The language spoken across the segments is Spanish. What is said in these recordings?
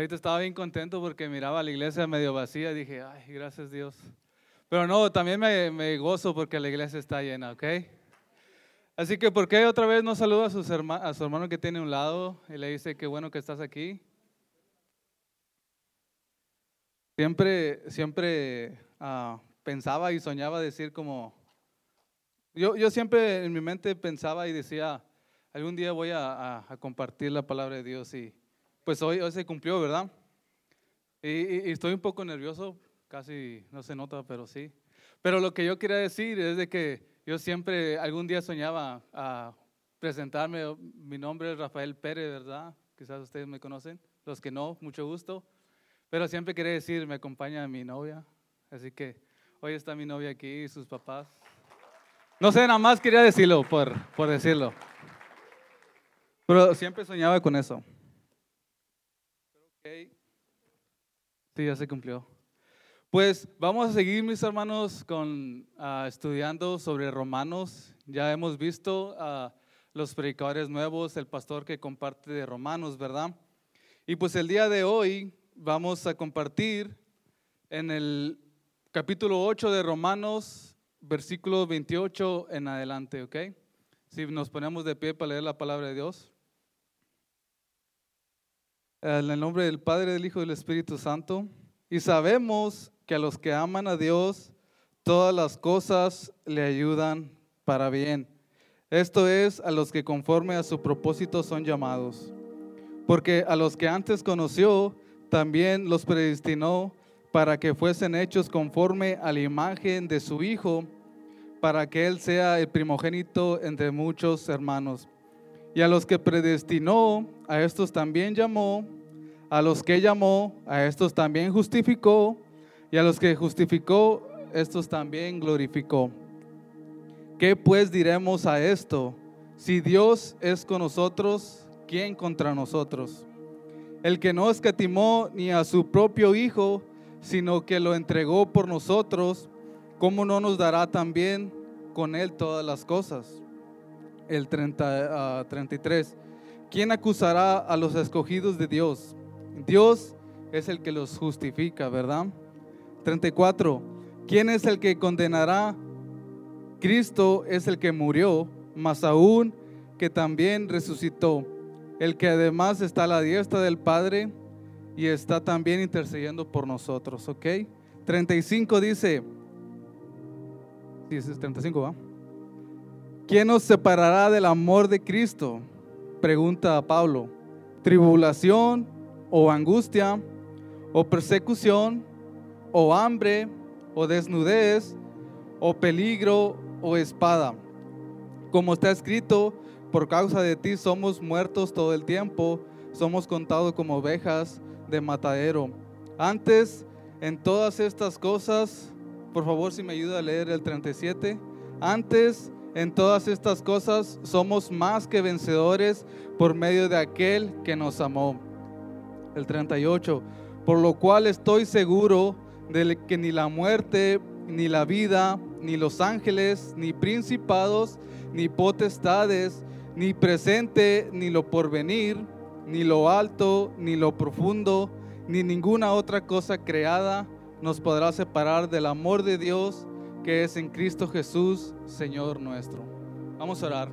Ahorita estaba bien contento porque miraba la iglesia medio vacía. Dije, ay, gracias Dios. Pero no, también me, me gozo porque la iglesia está llena, ¿ok? Así que, ¿por qué otra vez no saluda a, sus a su hermano que tiene a un lado y le dice, qué bueno que estás aquí? Siempre, siempre ah, pensaba y soñaba decir como, yo, yo siempre en mi mente pensaba y decía, algún día voy a, a, compartir la palabra de Dios y pues hoy, hoy se cumplió, ¿verdad? Y, estoy un poco nervioso, casi no se nota, pero sí. Pero lo que yo quería decir es de que yo siempre algún día soñaba a presentarme, mi nombre es Rafael Pérez, ¿verdad? Quizás ustedes me conocen, los que no, mucho gusto. Pero siempre quería decir, me acompaña mi novia. Así que hoy está mi novia aquí y sus papás. No sé, nada más quería decirlo por, por decirlo. Pero siempre soñaba con eso. Sí, ya se cumplió. Pues vamos a seguir, mis hermanos, con uh, estudiando sobre Romanos. Ya hemos visto a uh, los predicadores nuevos, el pastor que comparte de Romanos, ¿verdad? Y pues el día de hoy vamos a compartir en el capítulo 8 de Romanos, versículo 28 en adelante, ¿ok? Si nos ponemos de pie para leer la palabra de Dios. En el nombre del Padre, del Hijo y del Espíritu Santo. Y sabemos que a los que aman a Dios, todas las cosas le ayudan para bien. Esto es a los que conforme a su propósito son llamados. Porque a los que antes conoció, también los predestinó para que fuesen hechos conforme a la imagen de su Hijo, para que Él sea el primogénito entre muchos hermanos. Y a los que predestinó, a estos también llamó, a los que llamó, a estos también justificó, y a los que justificó, estos también glorificó. ¿Qué pues diremos a esto? Si Dios es con nosotros, ¿quién contra nosotros? el que no escatimó ni a su propio Hijo, sino que lo entregó por nosotros, ¿cómo no nos dará también con él todas las cosas? El 30, 33. Ah, ¿Quién acusará a los escogidos de Dios? Dios es el que los justifica, ¿verdad? 34. ¿Quién es el que condenará? Cristo es el que murió, más aún que también resucitó el que además está a la diestra del Padre y está también intercediendo por nosotros, ¿ok? 35 dice, sí, es 35, ¿va? ¿Quién nos separará del amor de Cristo? Pregunta a Pablo. ¿Tribulación o angustia o persecución o hambre o desnudez o peligro o espada? Como está escrito, por causa de ti somos muertos todo el tiempo, somos contados como ovejas de matadero. Antes, en todas estas cosas, por favor si me ayuda a leer el 37, antes en todas estas cosas somos más que vencedores por medio de aquel que nos amó. El 38, por lo cual estoy seguro de que ni la muerte, ni la vida, ni los ángeles, ni principados, ni potestades, ni presente, ni lo porvenir, ni lo alto, ni lo profundo, ni ninguna otra cosa creada nos podrá separar del amor de Dios que es en Cristo Jesús, Señor nuestro. Vamos a orar.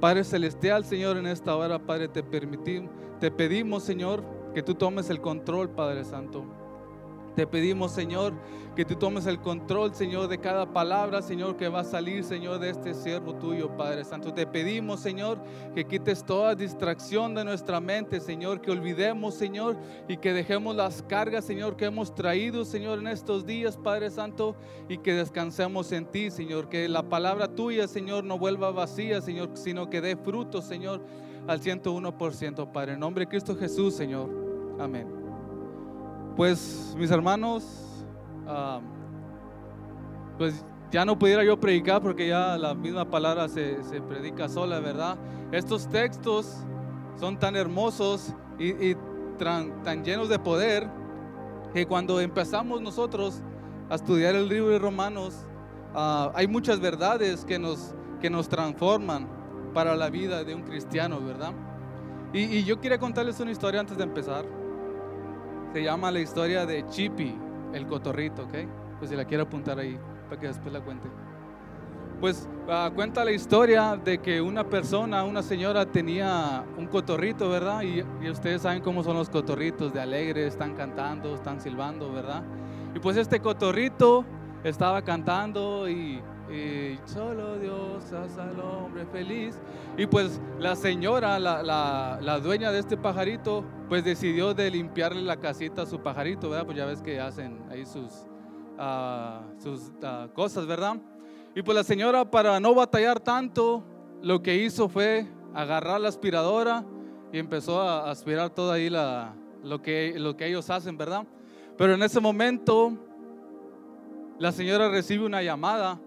Padre Celestial, Señor, en esta hora, Padre, te permitimos, te pedimos, Señor, que tú tomes el control, Padre Santo. Te pedimos, Señor, que tú tomes el control, Señor, de cada palabra, Señor, que va a salir, Señor, de este siervo tuyo, Padre Santo. Te pedimos, Señor, que quites toda distracción de nuestra mente, Señor, que olvidemos, Señor, y que dejemos las cargas, Señor, que hemos traído, Señor, en estos días, Padre Santo, y que descansemos en ti, Señor. Que la palabra tuya, Señor, no vuelva vacía, Señor, sino que dé fruto, Señor, al 101%, Padre. En nombre de Cristo Jesús, Señor. Amén. Pues mis hermanos, pues ya no pudiera yo predicar porque ya la misma palabra se, predica sola, ¿verdad? Estos textos son tan hermosos y, tan, llenos de poder que cuando empezamos nosotros a estudiar el libro de Romanos, ah, hay muchas verdades que nos, que nos transforman para la vida de un cristiano, ¿verdad? Y, y yo quería contarles una historia antes de empezar. Se llama la historia de Chippy, el cotorrito, ¿ok? Pues si la quiero apuntar ahí para que después la cuente. Pues uh, cuenta la historia de que una persona, una señora tenía un cotorrito, ¿verdad? Y, y, ustedes saben cómo son los cotorritos, de alegres, están cantando, están silbando, ¿verdad? Y pues este cotorrito estaba cantando y, y solo Dios hace al hombre feliz. Y pues la señora, la, la, la, dueña de este pajarito, pues decidió de limpiarle la casita a su pajarito, ¿verdad? Pues ya ves que hacen ahí sus, uh, sus uh, cosas, ¿verdad? Y pues la señora, para no batallar tanto, lo que hizo fue agarrar la aspiradora y empezó a aspirar toda ahí la, lo, que, lo que ellos hacen, ¿verdad? Pero en ese momento, la señora recibe una llamada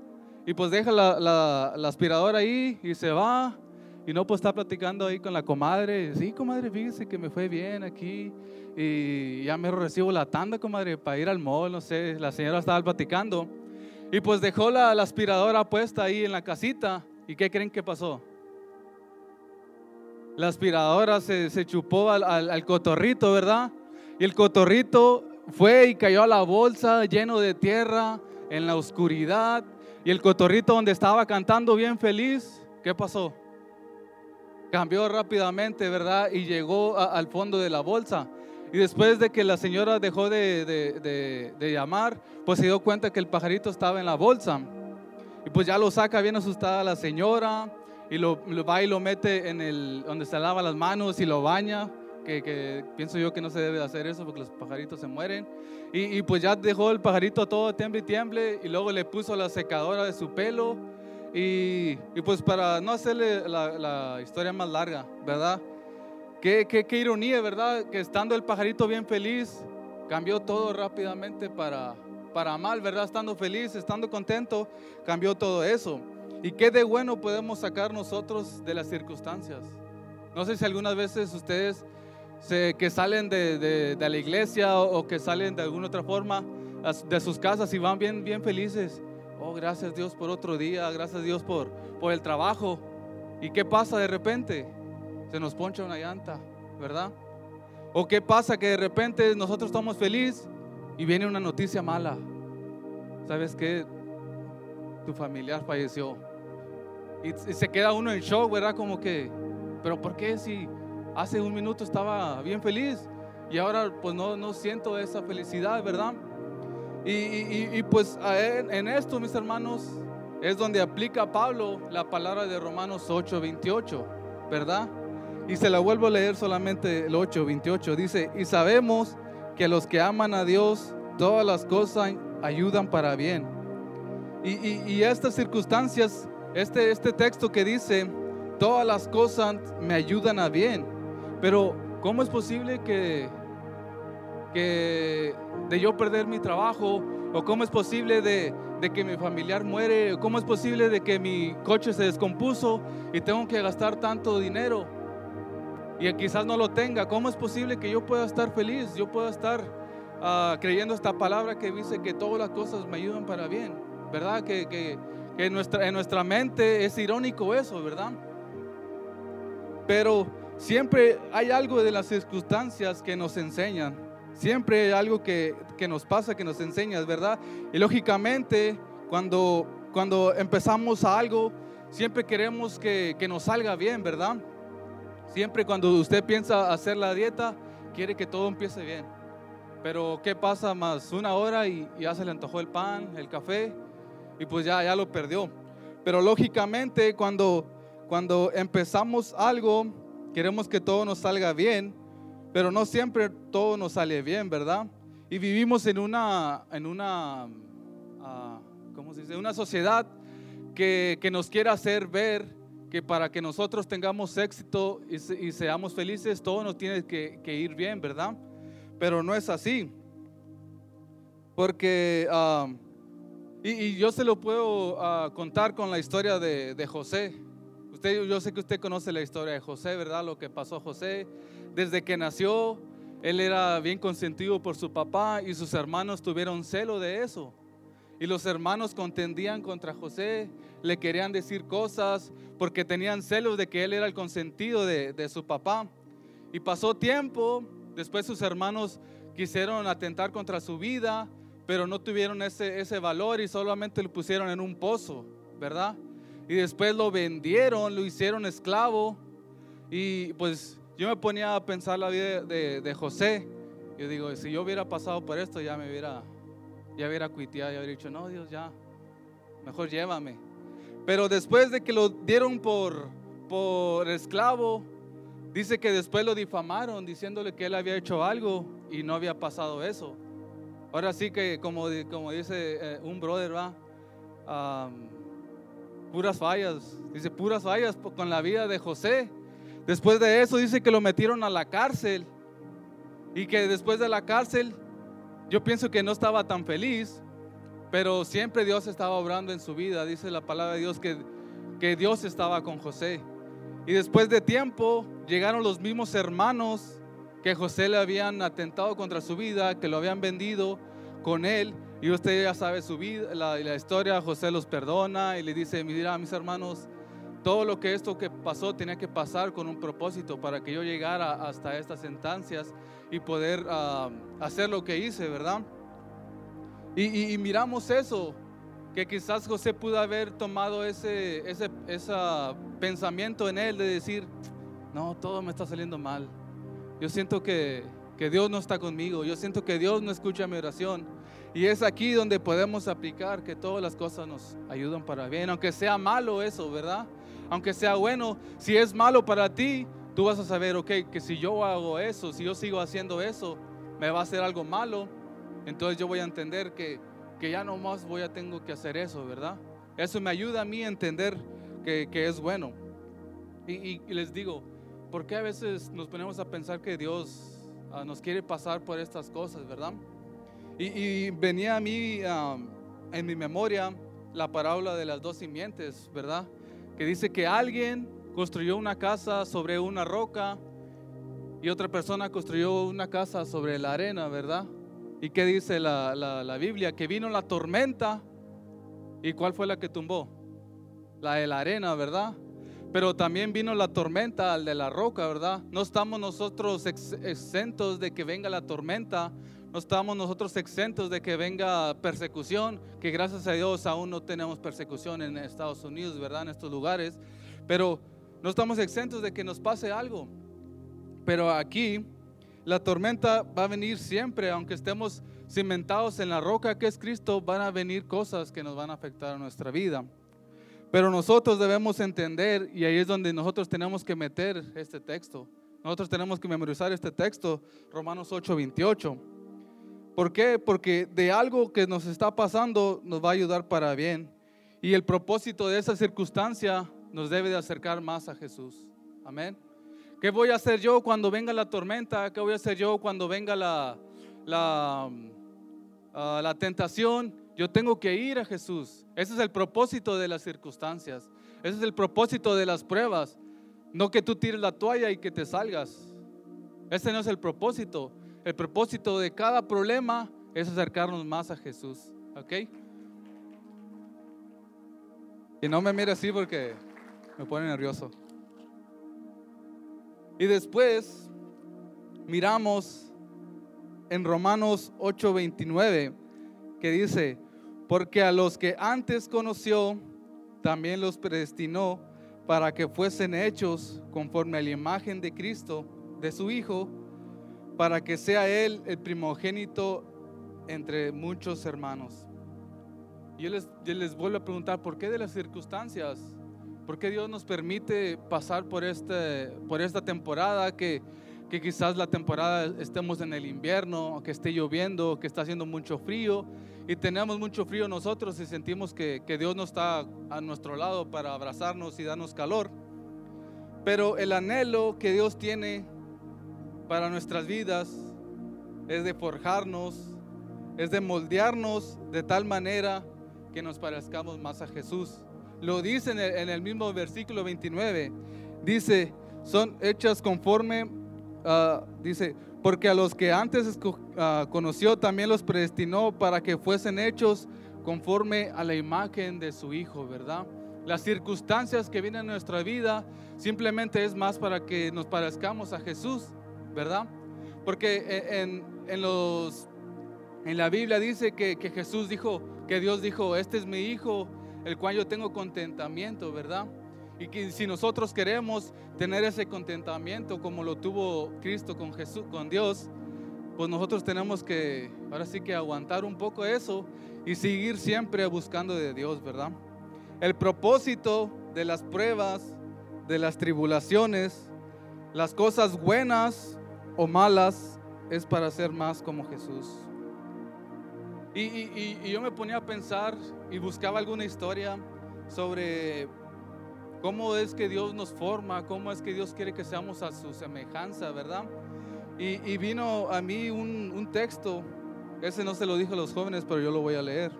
y pues deja la, la, aspiradora ahí y se va. Y no, pues está platicando ahí con la comadre. Sí, comadre, fíjese que me fue bien aquí. Y ya me recibo la tanda, comadre, para ir al mall, no sé. La señora estaba platicando. Y pues dejó la, la, aspiradora puesta ahí en la casita. ¿Y qué creen que pasó? La aspiradora se, se chupó al, al, al, cotorrito, ¿verdad? Y el cotorrito fue y cayó a la bolsa lleno de tierra, en la oscuridad. Y el cotorrito donde estaba cantando bien feliz, ¿qué pasó? Cambió rápidamente, ¿verdad? Y llegó a, al fondo de la bolsa. Y después de que la señora dejó de, de, de, de, llamar, pues se dio cuenta que el pajarito estaba en la bolsa. Y pues ya lo saca bien asustada la señora y lo, lo va y lo mete en el donde se lava las manos y lo baña. Que, que, pienso yo que no se debe de hacer eso porque los pajaritos se mueren. Y, y, pues ya dejó el pajarito todo tiemble y tiemble y luego le puso la secadora de su pelo. Y, y pues para no hacerle la, la historia más larga, ¿verdad? Qué, qué, qué, ironía, ¿verdad? Que estando el pajarito bien feliz, cambió todo rápidamente para, para mal, ¿verdad? Estando feliz, estando contento, cambió todo eso. ¿Y qué de bueno podemos sacar nosotros de las circunstancias? No sé si algunas veces ustedes se, que salen de, de, la iglesia o, o, que salen de alguna otra forma de sus casas y van bien, bien felices. Oh, gracias Dios por otro día, gracias Dios por, por el trabajo. ¿Y qué pasa de repente? se nos poncha una llanta, ¿verdad? ¿O qué pasa que de repente nosotros estamos felices y viene una noticia mala? ¿Sabes qué? Tu familiar falleció. Y, y, se queda uno en shock, ¿verdad? Como que, pero ¿por qué si hace un minuto estaba bien feliz y ahora pues no, no siento esa felicidad, ¿verdad? Y, y, pues en esto, mis hermanos, es donde aplica Pablo la palabra de Romanos 8, 28, ¿verdad? Y se la vuelvo a leer solamente el 8, 28. Dice, y sabemos que los que aman a Dios, todas las cosas ayudan para bien. Y, y, y estas circunstancias, este, este texto que dice, todas las cosas me ayudan a bien. Pero, ¿cómo es posible que, que de yo perder mi trabajo? ¿O cómo es posible de, de que mi familiar muere? ¿O cómo es posible de que mi coche se descompuso y tengo que gastar tanto dinero? y quizás no lo tenga, ¿cómo es posible que yo pueda estar feliz? Yo pueda estar uh, creyendo esta palabra que dice que todas las cosas me ayudan para bien, ¿verdad? Que, que, que en, nuestra, en nuestra mente es irónico eso, ¿verdad? Pero siempre hay algo de las circunstancias que nos enseñan, siempre hay algo que, que nos pasa, que nos enseña, ¿verdad? Y lógicamente, cuando, cuando empezamos a algo, siempre queremos que, que nos salga bien, ¿verdad? Siempre cuando usted piensa hacer la dieta, quiere que todo empiece bien. Pero ¿qué pasa más? Una hora y, ya se le antojó el pan, el café, y pues ya, ya lo perdió. Pero lógicamente cuando, cuando empezamos algo, queremos que todo nos salga bien, pero no siempre todo nos sale bien, ¿verdad? Y vivimos en una, en una, uh, ¿cómo se dice? Una sociedad que, que nos quiere hacer ver que para que nosotros tengamos éxito y, seamos felices, todo nos tiene que, ir bien, ¿verdad? Pero no es así. Porque, uh, y, yo se lo puedo uh, contar con la historia de, José. Yo sé que usted conoce la historia de José, ¿verdad? Lo que pasó a José. Desde que nació, él era bien consentido por su papá y sus hermanos tuvieron celo de eso. Y los hermanos contendían contra José, le querían decir cosas porque tenían celos de que él era el consentido de, de su papá. Y pasó tiempo, después sus hermanos quisieron atentar contra su vida, pero no tuvieron ese, ese valor y solamente lo pusieron en un pozo, ¿verdad? Y después lo vendieron, lo hicieron esclavo. Y pues yo me ponía a pensar la vida de, de José. Yo digo, si yo hubiera pasado por esto, ya me hubiera, ya hubiera cuiteado, ya hubiera dicho, no, Dios, ya, mejor llévame. Pero después de que lo dieron por, por esclavo, dice que después lo difamaron diciéndole que él había hecho algo y no había pasado eso. Ahora sí que, como, como dice eh, un brother, va, puras fallas, dice puras fallas con la vida de José. Después de eso dice que lo metieron a la cárcel y que después de la cárcel yo pienso que no estaba tan feliz pero siempre Dios estaba obrando en su vida. Dice la palabra de Dios que, que Dios estaba con José. Y después de tiempo llegaron los mismos hermanos que José le habían atentado contra su vida, que lo habían vendido con él. Y usted ya sabe su vida, la, la historia, José los perdona y le dice, mira mis hermanos, todo lo que esto que pasó tenía que pasar con un propósito para que yo llegara hasta estas instancias y poder ah, hacer lo que hice, ¿verdad? Y, miramos eso, que quizás José pudo haber tomado ese, ese, pensamiento en él de decir, no, todo me está saliendo mal. Yo siento que, que Dios no está conmigo, yo siento que Dios no escucha mi oración. Y es aquí donde podemos aplicar que todas las cosas nos ayudan para bien, aunque sea malo eso, ¿verdad? Aunque sea bueno, si es malo para ti, tú vas a saber, ok, que si yo hago eso, si yo sigo haciendo eso, me va a hacer algo malo entonces yo voy a entender que, que ya no más voy a tengo que hacer eso, ¿verdad? Eso me ayuda a mí a entender que, que es bueno. Y, les digo, ¿por qué a veces nos ponemos a pensar que Dios ah, nos quiere pasar por estas cosas, verdad? Y, venía a mí en mi memoria la parábola de las dos simientes, ¿verdad? Que dice que alguien construyó una casa sobre una roca y otra persona construyó una casa sobre la arena, ¿verdad? ¿Y qué dice la, Biblia? Que vino la tormenta. ¿Y cuál fue la que tumbó? La de la arena, ¿verdad? Pero también vino la tormenta al de la roca, ¿verdad? No estamos nosotros exentos de que venga la tormenta. No estamos nosotros exentos de que venga persecución, que gracias a Dios aún no tenemos persecución en Estados Unidos, ¿verdad? En estos lugares. Pero no estamos exentos de que nos pase algo. Pero aquí la tormenta va a venir siempre, aunque estemos cimentados en la roca que es Cristo, van a venir cosas que nos van a afectar a nuestra vida. Pero nosotros debemos entender, y ahí es donde nosotros tenemos que meter este texto. Nosotros tenemos que memorizar este texto, Romanos 8, 28. ¿Por qué? Porque de algo que nos está pasando nos va a ayudar para bien. Y el propósito de esa circunstancia nos debe de acercar más a Jesús. Amén. ¿Qué voy a hacer yo cuando venga la tormenta? ¿Qué voy a hacer yo cuando venga la, la, ah, la tentación? Yo tengo que ir a Jesús. Ese es el propósito de las circunstancias. Ese es el propósito de las pruebas. No que tú tires la toalla y que te salgas. Ese no es el propósito. El propósito de cada problema es acercarnos más a Jesús. ¿Ok? Y no me mire así porque me pone nervioso. Y después miramos en Romanos 8:29 que dice, porque a los que antes conoció, también los predestinó para que fuesen hechos conforme a la imagen de Cristo, de su Hijo, para que sea Él el primogénito entre muchos hermanos. Yo les, yo les vuelvo a preguntar, ¿por qué de las circunstancias? ¿Por qué Dios nos permite pasar por, este, por esta temporada que, que quizás la temporada estemos en el invierno, que esté lloviendo, que está haciendo mucho frío y tenemos mucho frío nosotros y sentimos que, que Dios no está a nuestro lado para abrazarnos y darnos calor? Pero el anhelo que Dios tiene para nuestras vidas es de forjarnos, es de moldearnos de tal manera que nos parezcamos más a Jesús lo dice en el, mismo versículo 29. Dice, son hechas conforme, ah, dice, porque a los que antes ah, conoció también los predestinó para que fuesen hechos conforme a la imagen de su Hijo, ¿verdad? Las circunstancias que vienen en nuestra vida simplemente es más para que nos parezcamos a Jesús, ¿verdad? Porque en, en, los, en la Biblia dice que, que Jesús dijo, que Dios dijo, este es mi hijo, el cual yo tengo contentamiento, ¿verdad? Y que si nosotros queremos tener ese contentamiento como lo tuvo Cristo con Jesús, con Dios, pues nosotros tenemos que, ahora sí que aguantar un poco eso y seguir siempre buscando de Dios, ¿verdad? El propósito de las pruebas, de las tribulaciones, las cosas buenas o malas, es para ser más como Jesús. Y, yo me ponía a pensar y buscaba alguna historia sobre cómo es que Dios nos forma, cómo es que Dios quiere que seamos a su semejanza, ¿verdad? Y, vino a mí un, un, texto, ese no se lo dijo a los jóvenes, pero yo lo voy a leer,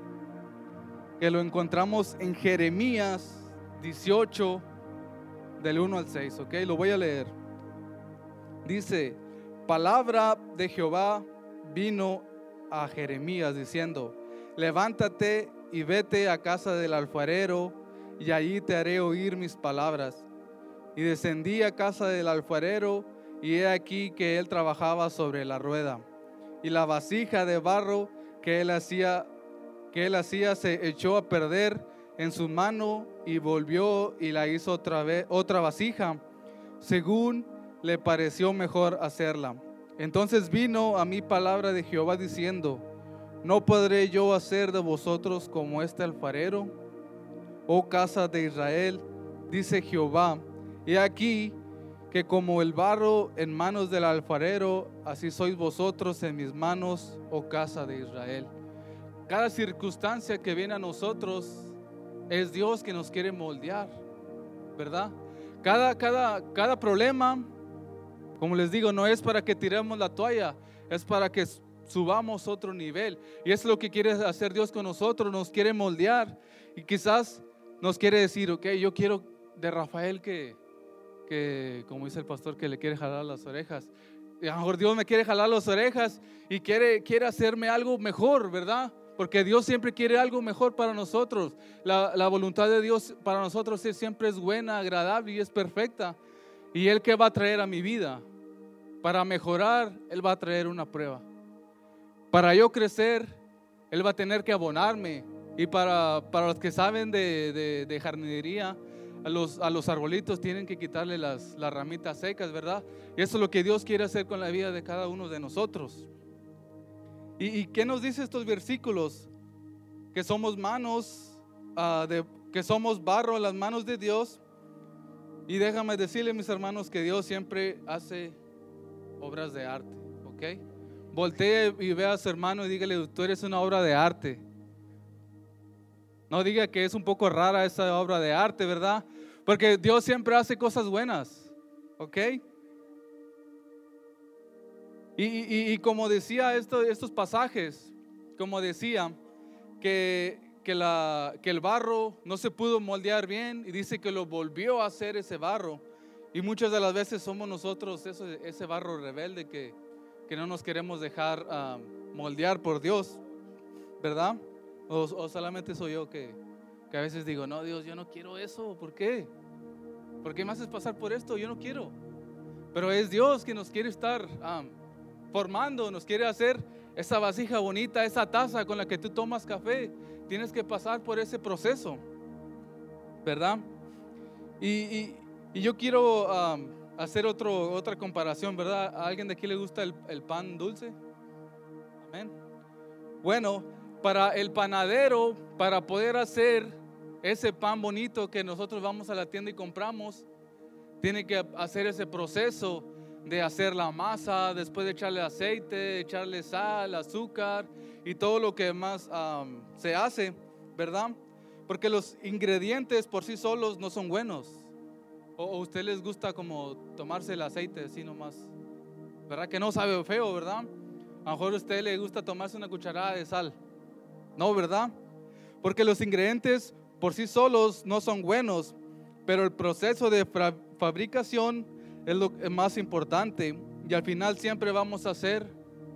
que lo encontramos en Jeremías 18, del 1 al 6, ¿ok? Lo voy a leer. Dice, palabra de Jehová vino a Jeremías diciendo, levántate y vete a casa del alfarero y allí te haré oír mis palabras. Y descendí a casa del alfarero y he aquí que él trabajaba sobre la rueda. Y la vasija de barro que él hacía, que él hacía se echó a perder en su mano y volvió y la hizo otra vez otra vasija, según le pareció mejor hacerla. Entonces vino a mí palabra de Jehová diciendo, ¿no podré yo hacer de vosotros como este alfarero? Oh casa de Israel, dice Jehová, y aquí que como el barro en manos del alfarero, así sois vosotros en mis manos, oh casa de Israel. Cada circunstancia que viene a nosotros es Dios que nos quiere moldear, ¿verdad? Cada, cada, cada problema como les digo, no es para que tiremos la toalla, es para que subamos otro nivel. Y es lo que quiere hacer Dios con nosotros, nos quiere moldear. Y quizás nos quiere decir, ok, yo quiero de Rafael que, que como dice el pastor, que le quiere jalar las orejas. Y a lo mejor Dios me quiere jalar las orejas y quiere, quiere hacerme algo mejor, ¿verdad? Porque Dios siempre quiere algo mejor para nosotros. La, la voluntad de Dios para nosotros siempre es buena, agradable y es perfecta. ¿Y Él qué va a traer a mi vida? Para mejorar, Él va a traer una prueba. Para yo crecer, Él va a tener que abonarme. Y para, para los que saben de, de, jardinería, a los, a los, arbolitos tienen que quitarle las, las, ramitas secas, ¿verdad? Y eso es lo que Dios quiere hacer con la vida de cada uno de nosotros. ¿Y, y qué nos dice estos versículos? Que somos manos, uh, de, que somos barro en las manos de Dios. Y déjame decirle, mis hermanos, que Dios siempre hace obras de arte, ¿ok? Voltee y vea a su hermano y dígale, tú eres una obra de arte. No diga que es un poco rara esa obra de arte, ¿verdad? Porque Dios siempre hace cosas buenas, ¿ok? Y, como decía estos pasajes, como decía, que, que, la, que el barro no se pudo moldear bien y dice que lo volvió a hacer ese barro. Y muchas de las veces somos nosotros ese, ese barro rebelde que, que, no nos queremos dejar ah, moldear por Dios, ¿verdad? O, solamente soy yo que, que, a veces digo, no, Dios, yo no quiero eso. ¿Por qué? ¿Por qué me haces pasar por esto? Yo no quiero. Pero es Dios que nos quiere estar ah, formando, nos quiere hacer esa vasija bonita, esa taza con la que tú tomas café. Tienes que pasar por ese proceso, ¿verdad? Y, yo quiero hacer otro, otra comparación, ¿verdad? ¿A alguien de aquí le gusta el, el pan dulce? Amén. Bueno, para el panadero, para poder hacer ese pan bonito que nosotros vamos a la tienda y compramos, tiene que hacer ese proceso de hacer la masa, después de echarle aceite, echarle sal, azúcar y todo lo que más se hace, ¿verdad? Porque los ingredientes por sí solos no son buenos. ¿O a usted les gusta como tomarse el aceite así nomás? ¿Verdad que no sabe feo, verdad? A lo mejor a usted le gusta tomarse una cucharada de sal. No, ¿verdad? Porque los ingredientes por sí solos no son buenos, pero el proceso de fabricación es lo más importante. Y al final siempre vamos a hacer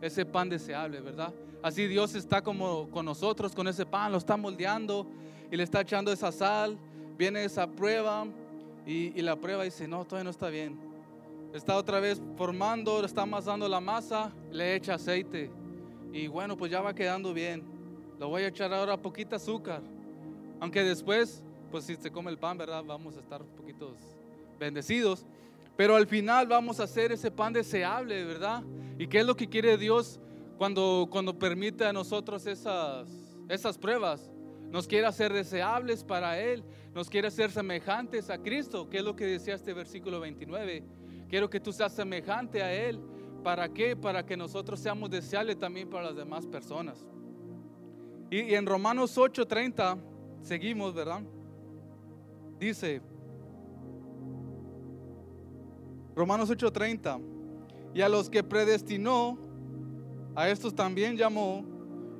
ese pan deseable, ¿verdad? Así Dios está como con nosotros, con ese pan, lo está moldeando y le está echando esa sal. Viene esa prueba, y, la prueba dice, no, todavía no está bien. está otra vez formando, está amasando la masa, le echa aceite. Y bueno, pues ya va quedando bien. Lo voy a echar ahora poquita azúcar. Aunque después, pues si se come el pan, ¿verdad? Vamos a estar poquitos bendecidos. Pero al final vamos a hacer ese pan deseable, ¿verdad? ¿Y qué es lo que quiere Dios cuando, cuando permite a nosotros esas, esas pruebas? Nos quiere hacer deseables para Él, nos quiere hacer semejantes a Cristo, que es lo que decía este versículo 29. Quiero que tú seas semejante a Él. ¿Para qué? Para que nosotros seamos deseables también para las demás personas. Y, y en Romanos 8:30 seguimos, ¿verdad? Dice, Romanos 8:30, y a los que predestinó, a estos también llamó,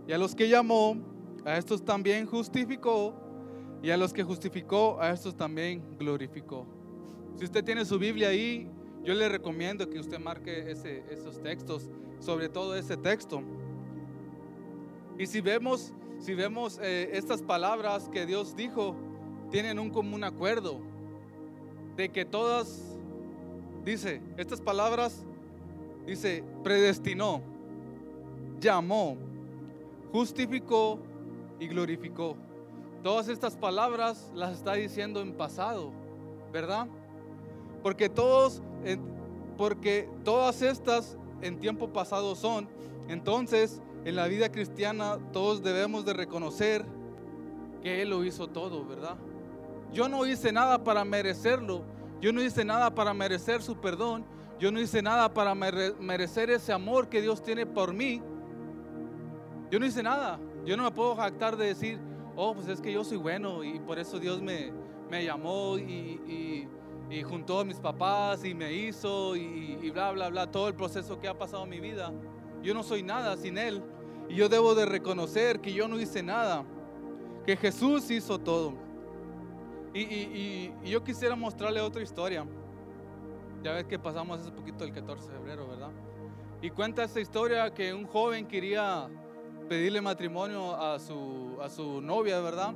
y a los que llamó, a estos también justificó, y a los que justificó, a estos también glorificó. Si usted tiene su Biblia ahí, yo le recomiendo que usted marque esos textos, sobre todo ese texto. Y si vemos, si vemos eh, estas palabras que Dios dijo, tienen un común acuerdo de que todas, dice, estas palabras, dice, predestinó, llamó, justificó y glorificó. Todas estas palabras las está diciendo en pasado, ¿verdad? Porque todos, porque todas estas en tiempo pasado son. Entonces, en la vida cristiana todos debemos de reconocer que Él lo hizo todo, ¿verdad? Yo no hice nada para merecerlo. Yo no hice nada para merecer su perdón. Yo no hice nada para merecer ese amor que Dios tiene por mí. Yo no hice nada. Yo no me puedo jactar de decir, oh, pues es que yo soy bueno y por eso Dios me, me llamó y, y, juntó a mis papás y me hizo y, y, bla, bla, bla, todo el proceso que ha pasado en mi vida. Yo no soy nada sin Él y yo debo de reconocer que yo no hice nada, que Jesús hizo todo. Y, yo quisiera mostrarle otra historia. Ya ves que pasamos hace poquito el 14 de febrero, ¿verdad? Y cuenta esta historia que un joven quería pedirle matrimonio a su, a su novia, ¿verdad?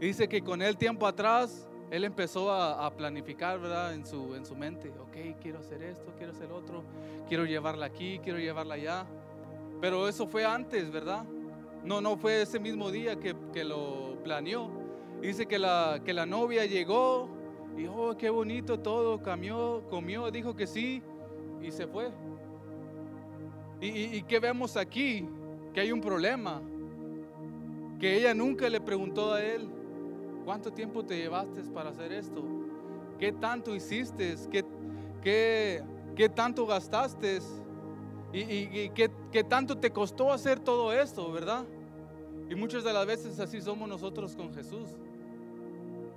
Y dice que con él tiempo atrás, él empezó a, planificar, ¿verdad? En su, en su mente, ok, quiero hacer esto, quiero hacer otro, quiero llevarla aquí, quiero llevarla allá. Pero eso fue antes, ¿verdad? No, no fue ese mismo día que, que lo planeó. Dice que la, que la novia llegó y, oh, qué bonito todo, comió, comió, dijo que sí y se fue. ¿Y, y, y qué vemos aquí? que hay un problema, que ella nunca le preguntó a él, ¿cuánto tiempo te llevaste para hacer esto? ¿Qué tanto hiciste? ¿Qué, qué, qué tanto gastaste? ¿Y, y, qué, qué tanto te costó hacer todo esto, verdad? Y muchas de las veces así somos nosotros con Jesús.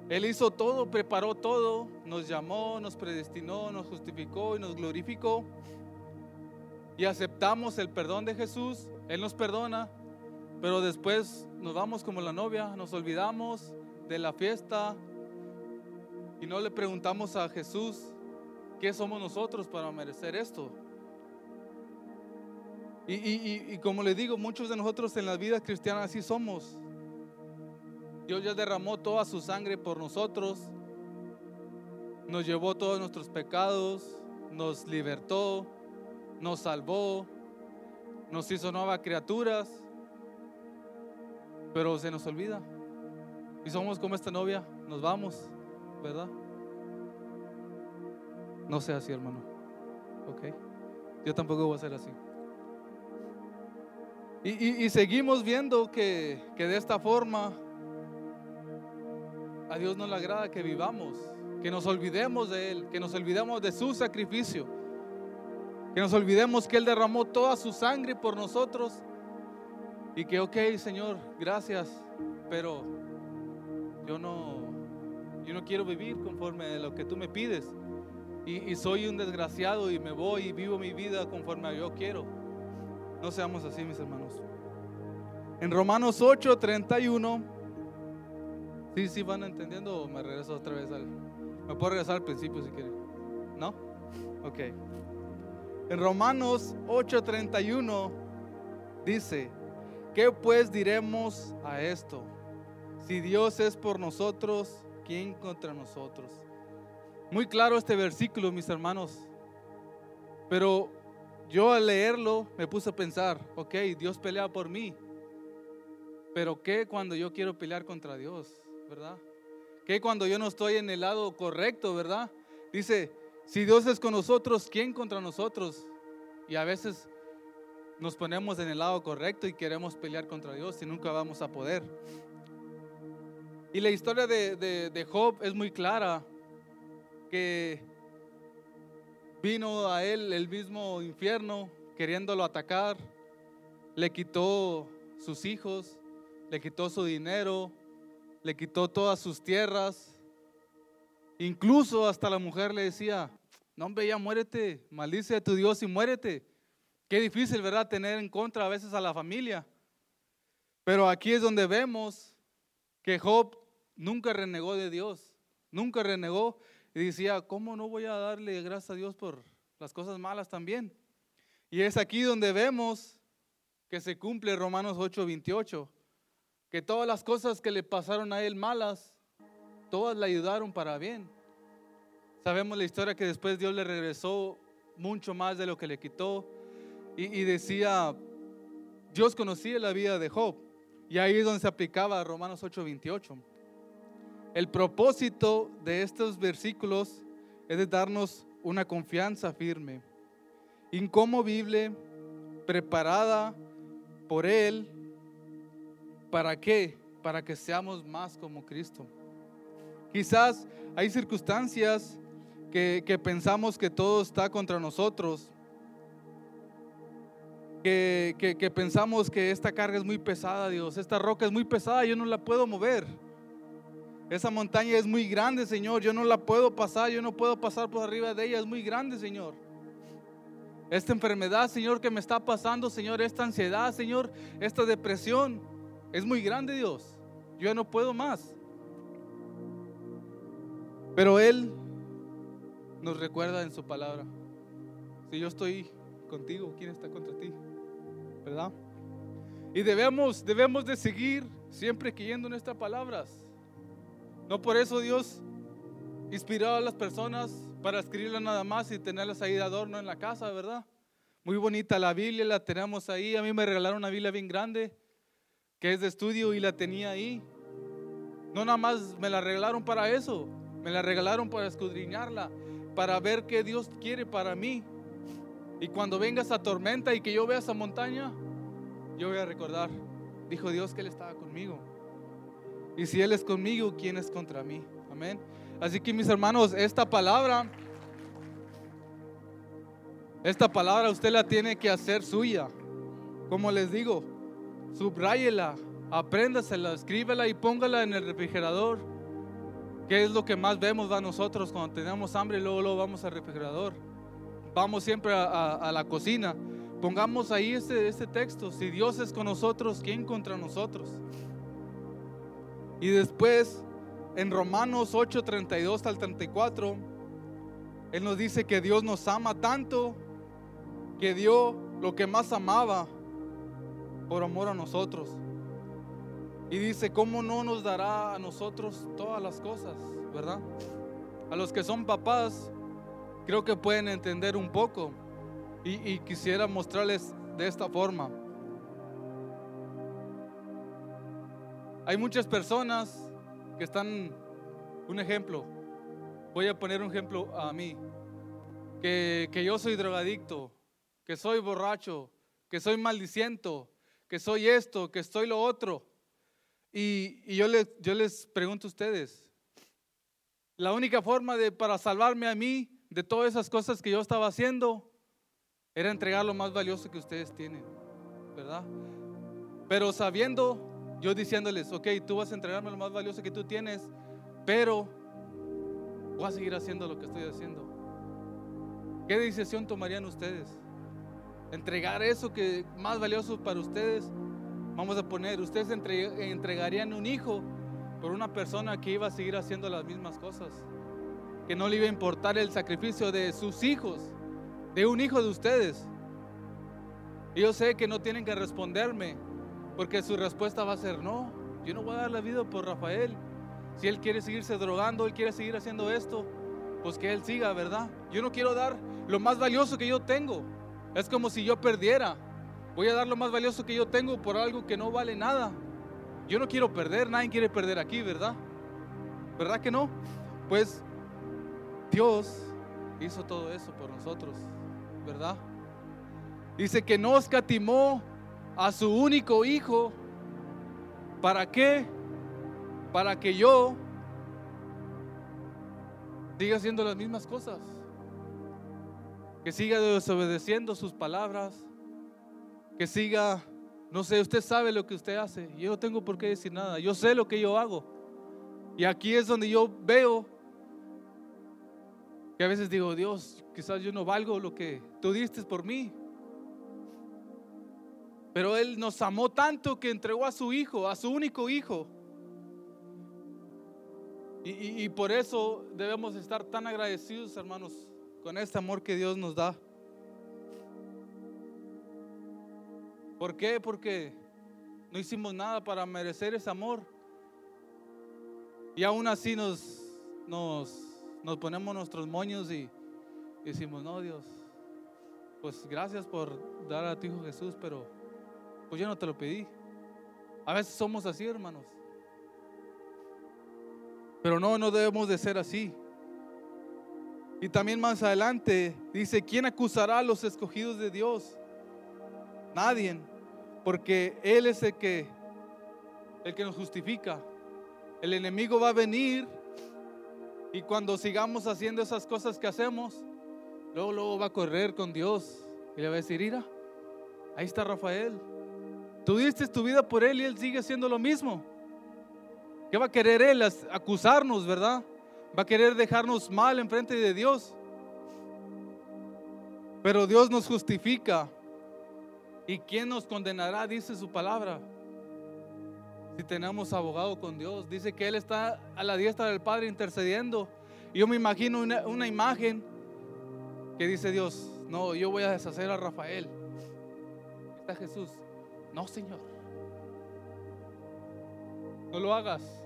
Él hizo todo, preparó todo, nos llamó, nos predestinó, nos justificó y nos glorificó. Y aceptamos el perdón de Jesús él nos perdona, pero después nos vamos como la novia, nos olvidamos de la fiesta y no le preguntamos a Jesús qué somos nosotros para merecer esto. Y, como le digo, muchos de nosotros en la vida cristiana así somos. Dios ya derramó toda su sangre por nosotros, nos llevó todos nuestros pecados, nos libertó, nos salvó, nos hizo nuevas criaturas, pero se nos olvida. Y somos como esta novia, nos vamos, ¿verdad? No sea así, hermano. Ok. Yo tampoco voy a ser así. Y, seguimos viendo que, que de esta forma a Dios no le agrada que vivamos, que nos olvidemos de Él, que nos olvidemos de su sacrificio. Que nos olvidemos que Él derramó toda su sangre por nosotros. Y que, ok, Señor, gracias, pero yo no, yo no quiero vivir conforme a lo que tú me pides. Y, soy un desgraciado y me voy y vivo mi vida conforme a yo quiero. No seamos así, mis hermanos. En Romanos 8, 31. Sí, sí, van entendiendo o me regreso otra vez al. Me puedo regresar al principio si quieren. ¿No? Ok. En Romanos 8:31 dice, ¿qué pues diremos a esto? Si Dios es por nosotros, ¿quién contra nosotros? Muy claro este versículo, mis hermanos. Pero yo al leerlo me puse a pensar, ok, Dios pelea por mí, pero ¿qué cuando yo quiero pelear contra Dios, verdad? ¿Qué cuando yo no estoy en el lado correcto, verdad? Dice, si Dios es con nosotros, ¿quién contra nosotros? Y a veces nos ponemos en el lado correcto y queremos pelear contra Dios y nunca vamos a poder. Y la historia de, de Job es muy clara, que vino a él el mismo infierno queriéndolo atacar, le quitó sus hijos, le quitó su dinero, le quitó todas sus tierras. Incluso hasta la mujer le decía, no hombre, ya muérete, maldice a tu Dios y muérete. Qué difícil, ¿verdad? Tener en contra a veces a la familia. Pero aquí es donde vemos que Job nunca renegó de Dios, nunca renegó y decía, ¿cómo no voy a darle gracias a Dios por las cosas malas también? Y es aquí donde vemos que se cumple Romanos 8:28, que todas las cosas que le pasaron a él malas, todas le ayudaron para bien. Sabemos la historia que después Dios le regresó mucho más de lo que le quitó. Y, y decía, Dios conocía la vida de Job. Y ahí es donde se aplicaba Romanos 8:28. El propósito de estos versículos es de darnos una confianza firme, incomovible, preparada por Él. ¿Para qué? Para que seamos más como Cristo. Quizás hay circunstancias que, pensamos que todo está contra nosotros, que, que pensamos que esta carga es muy pesada, Dios, esta roca es muy pesada, yo no la puedo mover. Esa montaña es muy grande, Señor. Yo no la puedo pasar, yo no puedo pasar por arriba de ella. Es muy grande, Señor. Esta enfermedad, Señor, que me está pasando, Señor, esta ansiedad, Señor, esta depresión, es muy grande, Dios. Yo no puedo más. Pero Él nos recuerda en su palabra. Si yo estoy contigo, ¿quién está contra ti? ¿Verdad? Y debemos, debemos de seguir siempre creyendo en estas palabras. No por eso Dios inspiró a las personas para escribirlas nada más y tenerlas ahí de adorno en la casa, ¿verdad? Muy bonita la Biblia, la tenemos ahí. A mí me regalaron una Biblia bien grande, que es de estudio y la tenía ahí. No nada más me la regalaron para eso, me la regalaron para escudriñarla, para ver qué Dios quiere para mí. Y cuando venga esa tormenta y que yo vea esa montaña, yo voy a recordar, dijo Dios que Él estaba conmigo. Y si Él es conmigo, ¿quién es contra mí? Amén. Así que mis hermanos, esta palabra, esta palabra usted la tiene que hacer suya. Como les digo, subráyela, apréndasela, escríbela y póngala en el refrigerador. ¿Qué es lo que más vemos a nosotros cuando tenemos hambre y luego, luego vamos al refrigerador? Vamos siempre a, la cocina. Pongamos ahí este, este texto. Si Dios es con nosotros, ¿quién contra nosotros? Y después, en Romanos 8, 32 al 34, Él nos dice que Dios nos ama tanto que dio lo que más amaba por amor a nosotros. Y dice, ¿cómo no nos dará a nosotros todas las cosas? ¿Verdad? A los que son papás, creo que pueden entender un poco. Y, quisiera mostrarles de esta forma. Hay muchas personas que están, un ejemplo, voy a poner un ejemplo a mí, que, yo soy drogadicto, que soy borracho, que soy maldiciento, que soy esto, que soy lo otro. Y, yo, les, yo les pregunto a ustedes, la única forma de, para salvarme a mí de todas esas cosas que yo estaba haciendo era entregar lo más valioso que ustedes tienen, ¿verdad? Pero sabiendo yo diciéndoles, ok, tú vas a entregarme lo más valioso que tú tienes, pero voy a seguir haciendo lo que estoy haciendo. ¿Qué decisión tomarían ustedes? Entregar eso que más valioso para ustedes. Vamos a poner, ustedes entregarían un hijo por una persona que iba a seguir haciendo las mismas cosas, que no le iba a importar el sacrificio de sus hijos, de un hijo de ustedes. Y yo sé que no tienen que responderme, porque su respuesta va a ser, no, yo no voy a dar la vida por Rafael. Si él quiere seguirse drogando, él quiere seguir haciendo esto, pues que Él siga, ¿verdad? Yo no quiero dar lo más valioso que yo tengo. Es como si yo perdiera. Voy a dar lo más valioso que yo tengo por algo que no vale nada. Yo no quiero perder, nadie quiere perder aquí, ¿verdad? ¿Verdad que no? Pues Dios hizo todo eso por nosotros, ¿verdad? Dice que no escatimó a su único hijo. ¿Para qué? Para que yo siga haciendo las mismas cosas. Que siga desobedeciendo sus palabras. Que siga, no sé, usted sabe lo que usted hace. Yo no tengo por qué decir nada. Yo sé lo que yo hago. Y aquí es donde yo veo que a veces digo, Dios, quizás yo no valgo lo que tú diste por mí. Pero Él nos amó tanto que entregó a su hijo, a su único hijo. Y, por eso debemos estar tan agradecidos, hermanos, con este amor que Dios nos da. ¿Por qué? Porque no hicimos nada para merecer ese amor. Y aún así nos, nos, nos ponemos nuestros moños y decimos, no, Dios, pues gracias por dar a tu Hijo Jesús, pero pues yo no te lo pedí. A veces somos así, hermanos. Pero no, no debemos de ser así. Y también más adelante dice, ¿quién acusará a los escogidos de Dios? Nadie, porque Él es el que, el que nos justifica. El enemigo va a venir y cuando sigamos haciendo esas cosas que hacemos, luego, luego va a correr con Dios y le va a decir, mira, ahí está Rafael. Tú diste tu vida por él y él sigue haciendo lo mismo. ¿Qué va a querer Él? Acusarnos, ¿verdad? Va a querer dejarnos mal en frente de Dios. Pero Dios nos justifica. ¿Y quién nos condenará? Dice su palabra. Si tenemos abogado con Dios. Dice que Él está a la diestra del Padre intercediendo. Yo me imagino una, una imagen que dice Dios, no, yo voy a deshacer a Rafael. Está Jesús. No, Señor. No lo hagas.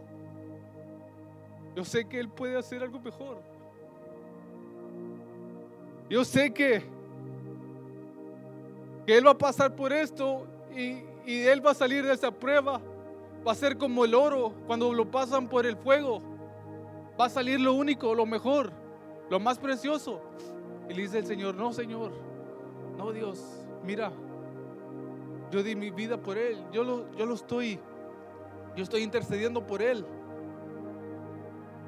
Yo sé que Él puede hacer algo mejor. Yo sé que, que Él va a pasar por esto y, y Él va a salir de esa prueba. Va a ser como el oro cuando lo pasan por el fuego. Va a salir lo único, lo mejor, lo más precioso. Y le dice el Señor, no Señor, no Dios, mira, yo di mi vida por Él, yo lo, yo lo estoy yo estoy intercediendo por él.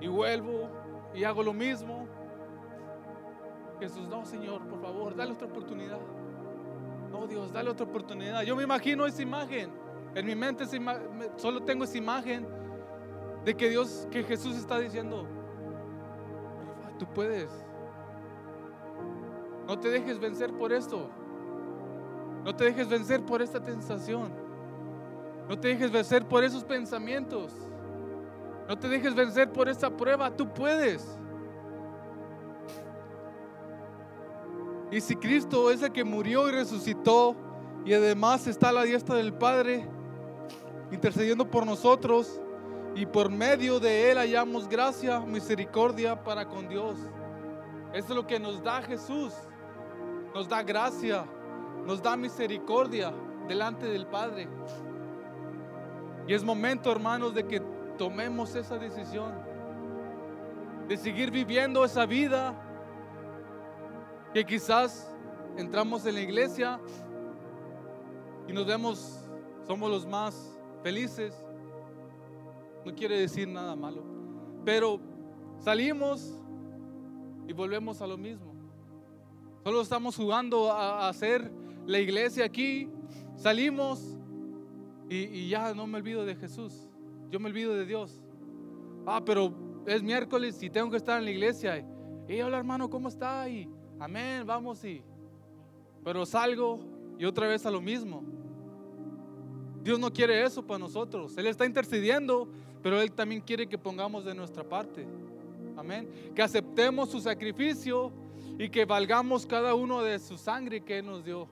Y vuelvo y hago lo mismo. Jesús, no, Señor, por favor, dale otra oportunidad. No, Dios, dale otra oportunidad. Yo me imagino esa imagen. En mi mente solo tengo esa imagen de que Dios, que Jesús está diciendo, tú puedes. No te dejes vencer por esto. No te dejes vencer por esta tentación. No te dejes vencer por esos pensamientos. No te dejes vencer por esa prueba. Tú puedes. Y si Cristo es el que murió y resucitó y además está a la diestra del Padre intercediendo por nosotros y por medio de Él hallamos gracia, misericordia para con Dios. Eso es lo que nos da Jesús. Nos da gracia, nos da misericordia delante del Padre. Y es momento, hermanos, de que tomemos esa decisión. De seguir viviendo esa vida que quizás entramos en la iglesia y nos vemos, somos los más felices. No quiere decir nada malo. Pero salimos y volvemos a lo mismo. Solo estamos jugando a hacer la iglesia aquí. Salimos y, ya no me olvido de Jesús. Yo me olvido de Dios. Ah, pero es miércoles y tengo que estar en la iglesia. Y hola hermano, ¿cómo está? Y amén, vamos y. Pero salgo y otra vez a lo mismo. Dios no quiere eso para nosotros. Él está intercediendo, pero Él también quiere que pongamos de nuestra parte. Amén. Que aceptemos su sacrificio y que valgamos cada uno de su sangre que Él nos dio.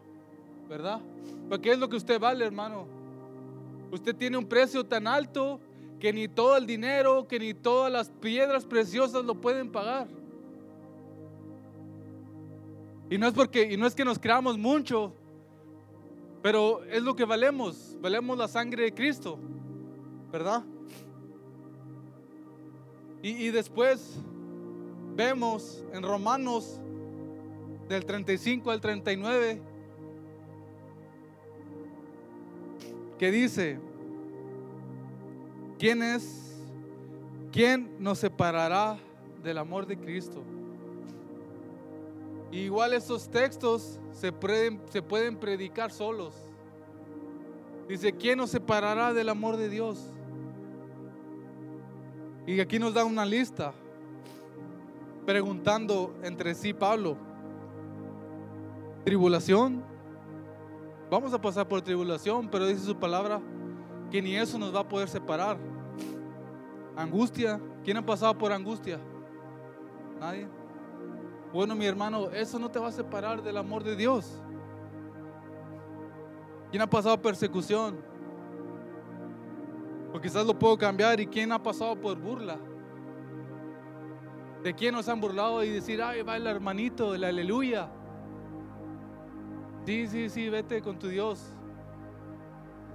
¿Verdad? Porque es lo que usted vale, hermano. Usted tiene un precio tan alto que ni todo el dinero, que ni todas las piedras preciosas lo pueden pagar. Y no es porque, y no es que nos creamos mucho, pero es lo que valemos. Valemos la sangre de Cristo, ¿verdad? Y, y después vemos en Romanos del 35 al 39 que dice, ¿quién es? ¿Quién nos separará del amor de Cristo? igual estos textos se pueden, se pueden predicar solos. Dice, ¿quién nos separará del amor de Dios? Y aquí nos da una lista, preguntando entre sí Pablo, tribulación, vamos a pasar por tribulación, pero dice su palabra que ni eso nos va a poder separar. Angustia, ¿quién ha pasado por angustia? Nadie. Bueno, mi hermano, eso no te va a separar del amor de Dios. ¿Quién ha pasado persecución? O quizás lo puedo cambiar. ¿Y quién ha pasado por burla? ¿De quién nos han burlado y decir, ay, va el hermanito, el aleluya? Sí, sí, sí, vete con tu Dios.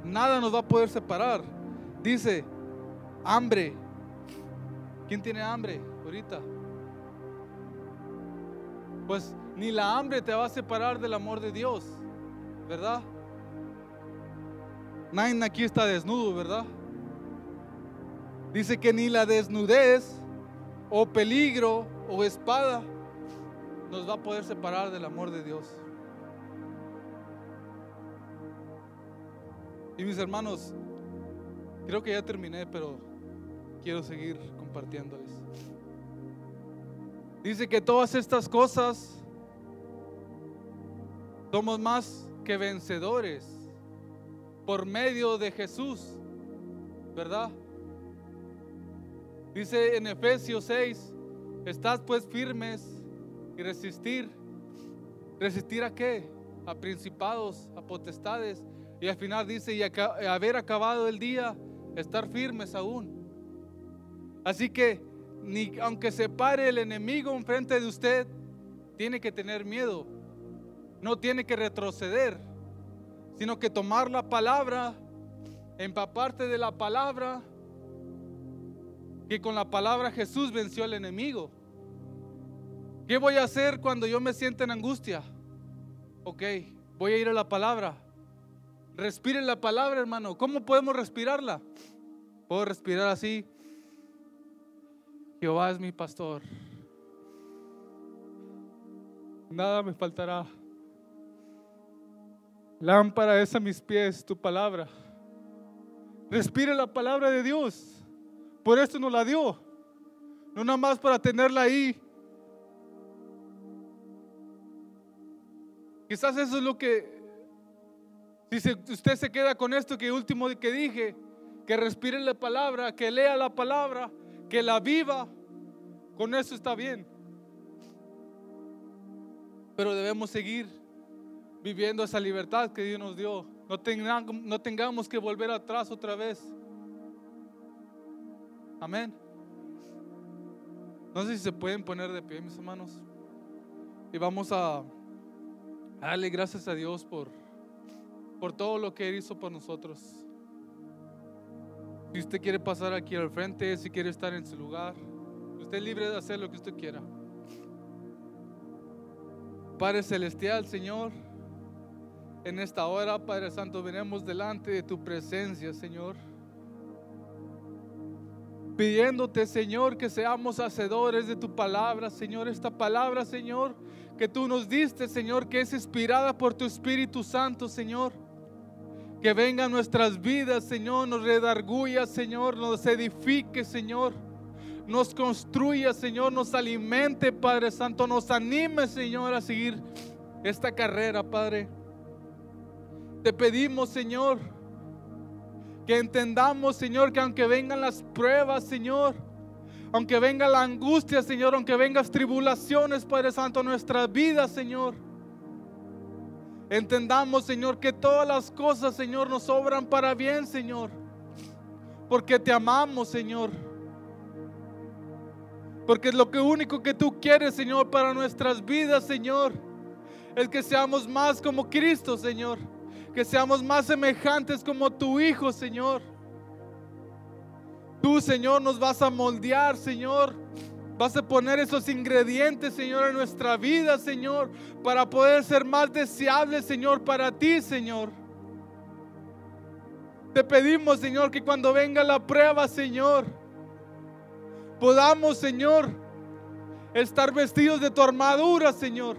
Nada nos va a poder separar. Dice, hambre. ¿Quién tiene hambre ahorita? pues ni la hambre te va a separar del amor de Dios, ¿verdad? Nadie aquí está desnudo, ¿verdad? Dice que ni la desnudez o peligro o espada nos va a poder separar del amor de Dios. Y mis hermanos, creo que ya terminé, pero quiero seguir compartiéndoles. Dice que todas estas cosas somos más que vencedores por medio de Jesús, ¿verdad? Dice en Efesios 6, estás pues firmes y resistir. ¿Resistir a qué? A principados, a potestades. Y al final dice, y haber acabado el día, estar firmes aún. Así que ni aunque se pare el enemigo enfrente de usted, tiene que tener miedo. No tiene que retroceder, sino que tomar la palabra, empaparte de la palabra, que con la palabra Jesús venció al enemigo. ¿Qué voy a hacer cuando yo me sienta en angustia? Ok, voy a ir a la palabra. Respire la palabra, hermano. ¿Cómo podemos respirarla? Puedo respirar así. Jehová es mi pastor. Nada me faltará. Lámpara es a mis pies tu palabra. Respire la palabra de Dios. Por eso nos la dio. No nada más para tenerla ahí. Quizás eso es lo que, si usted se queda con esto que último que dije, que respire la palabra, que lea la palabra, que la viva, con eso está bien. Pero debemos seguir viviendo esa libertad que Dios nos dio. No tengamos, no tengamos que volver atrás otra vez. Amén. No sé si se pueden poner de pie, mis hermanos. Y vamos a darle gracias a Dios por, por todo lo que Él hizo por nosotros. Si usted quiere pasar aquí al frente, si quiere estar en su lugar, usted es libre de hacer lo que usted quiera. Padre Celestial, Señor, en esta hora, Padre Santo, venimos delante de tu presencia, Señor. Pidiéndote, Señor, que seamos hacedores de tu palabra, Señor. Esta palabra, Señor, que tú nos diste, Señor, que es inspirada por tu Espíritu Santo, Señor que venga a nuestras vidas, Señor, nos redarguya, Señor, nos edifique, Señor. Nos construya, Señor, nos alimente, Padre Santo, nos anime, Señor, a seguir esta carrera, Padre. Te pedimos, Señor, que entendamos, Señor, que aunque vengan las pruebas, Señor, aunque venga la angustia, Señor, aunque vengan tribulaciones, Padre Santo, a nuestras vidas, Señor, Entendamos, Señor, que todas las cosas, Señor, nos sobran para bien, Señor. Porque te amamos, Señor. Porque lo único que tú quieres, Señor, para nuestras vidas, Señor. es que seamos más como Cristo, Señor. Que seamos más semejantes como tu Hijo, Señor. Tú, Señor, nos vas a moldear, Señor. Vas a poner esos ingredientes, Señor, en nuestra vida, Señor, para poder ser más deseables, Señor, para ti, Señor. Te pedimos, Señor, que cuando venga la prueba, Señor, podamos, Señor, estar vestidos de tu armadura, Señor.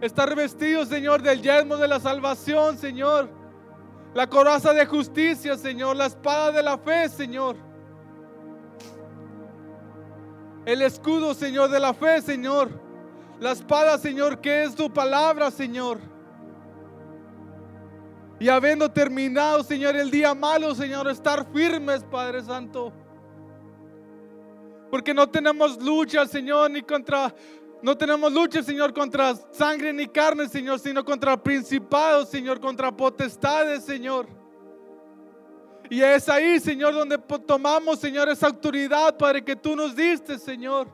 Estar vestidos, Señor, del yelmo de la salvación, Señor. La coraza de justicia, Señor. La espada de la fe, Señor. El escudo, Señor, de la fe, Señor. La espada, Señor, que es tu palabra, Señor. Y habiendo terminado, Señor, el día malo, Señor, estar firmes, Padre Santo. Porque no tenemos lucha, Señor, ni contra, no tenemos lucha, Señor, contra sangre ni carne, Señor, sino contra principados, Señor, contra potestades, Señor. Y es ahí, Señor, donde tomamos, Señor, esa autoridad, Padre, que tú nos diste, Señor.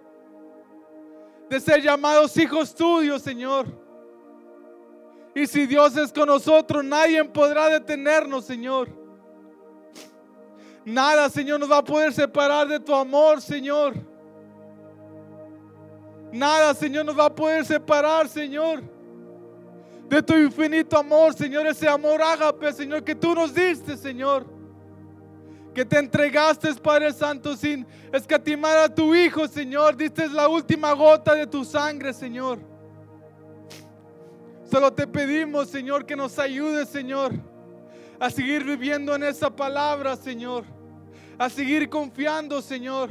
De ser llamados hijos tuyos, Señor. Y si Dios es con nosotros, nadie podrá detenernos, Señor. Nada, Señor, nos va a poder separar de tu amor, Señor. Nada, Señor, nos va a poder separar, Señor, de tu infinito amor, Señor, ese amor ágape, Señor, que tú nos diste, Señor. Que te entregaste, Padre Santo, sin escatimar a tu Hijo, Señor. Diste la última gota de tu sangre, Señor. Solo te pedimos, Señor, que nos ayudes, Señor, a seguir viviendo en esa palabra, Señor. A seguir confiando, Señor.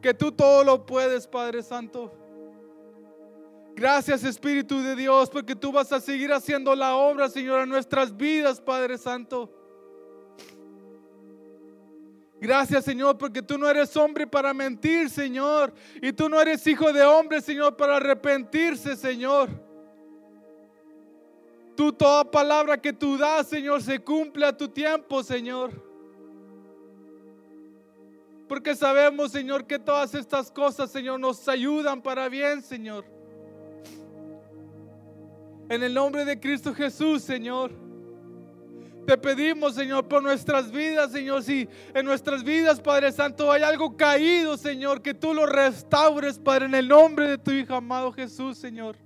Que tú todo lo puedes, Padre Santo. Gracias, Espíritu de Dios, porque tú vas a seguir haciendo la obra, Señor, en nuestras vidas, Padre Santo. Gracias, Señor, porque tú no eres hombre para mentir, Señor. Y tú no eres hijo de hombre, Señor, para arrepentirse, Señor. Tú toda palabra que tú das, Señor, se cumple a tu tiempo, Señor. Porque sabemos, Señor, que todas estas cosas, Señor, nos ayudan para bien, Señor. En el nombre de Cristo Jesús, Señor. Te pedimos, Señor, por nuestras vidas, Señor, si en nuestras vidas, Padre Santo, hay algo caído, Señor, que tú lo restaures, Padre, en el nombre de tu Hijo amado Jesús, Señor.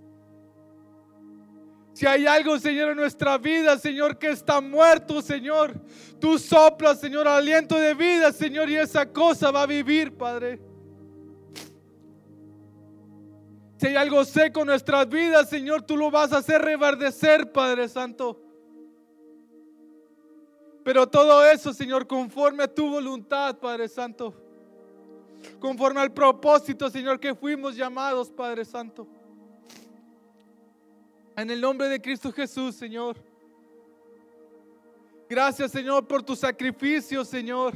Si hay algo, Señor, en nuestra vida, Señor, que está muerto, Señor, tú soplas, Señor, aliento de vida, Señor, y esa cosa va a vivir, Padre. Si hay algo seco en nuestras vidas, Señor, tú lo vas a hacer reverdecer, Padre Santo. Pero todo eso, Señor, conforme a tu voluntad, Padre Santo. Conforme al propósito, Señor, que fuimos llamados, Padre Santo. En el nombre de Cristo Jesús, Señor. Gracias, Señor, por tu sacrificio, Señor.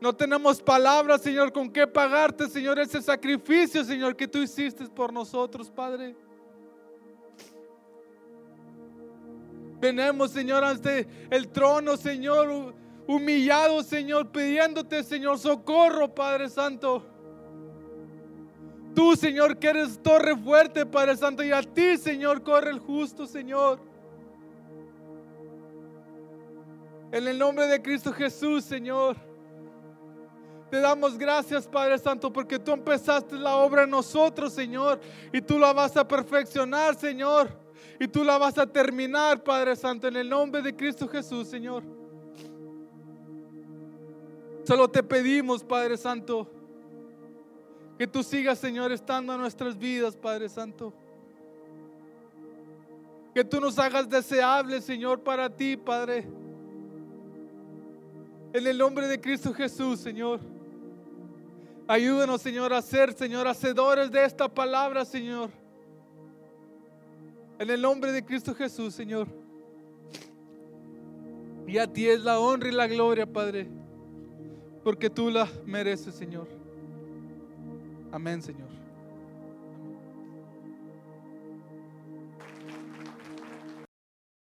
No tenemos palabras, Señor, con qué pagarte, Señor, ese sacrificio, Señor, que tú hiciste por nosotros, Padre. Venemos, Señor, ante el trono, Señor, humillado, Señor, pidiéndote, Señor, socorro, Padre Santo. Tú, Señor, que eres torre fuerte, Padre Santo, y a ti, Señor, corre el justo, Señor. En el nombre de Cristo Jesús, Señor. Te damos gracias, Padre Santo, porque tú empezaste la obra en nosotros, Señor, y tú la vas a perfeccionar, Señor y tú la vas a terminar, Padre Santo, en el nombre de Cristo Jesús, Señor. Solo te pedimos, Padre Santo, que tú sigas, Señor, estando en nuestras vidas, Padre Santo. Que tú nos hagas deseables, Señor, para ti, Padre. En el nombre de Cristo Jesús, Señor. Ayúdanos, Señor, a ser, Señor, hacedores de esta palabra, Señor. En el nombre de Cristo Jesús, Señor. Y a ti es la honra y la gloria, Padre, porque tú la mereces, Señor. Amén, Señor.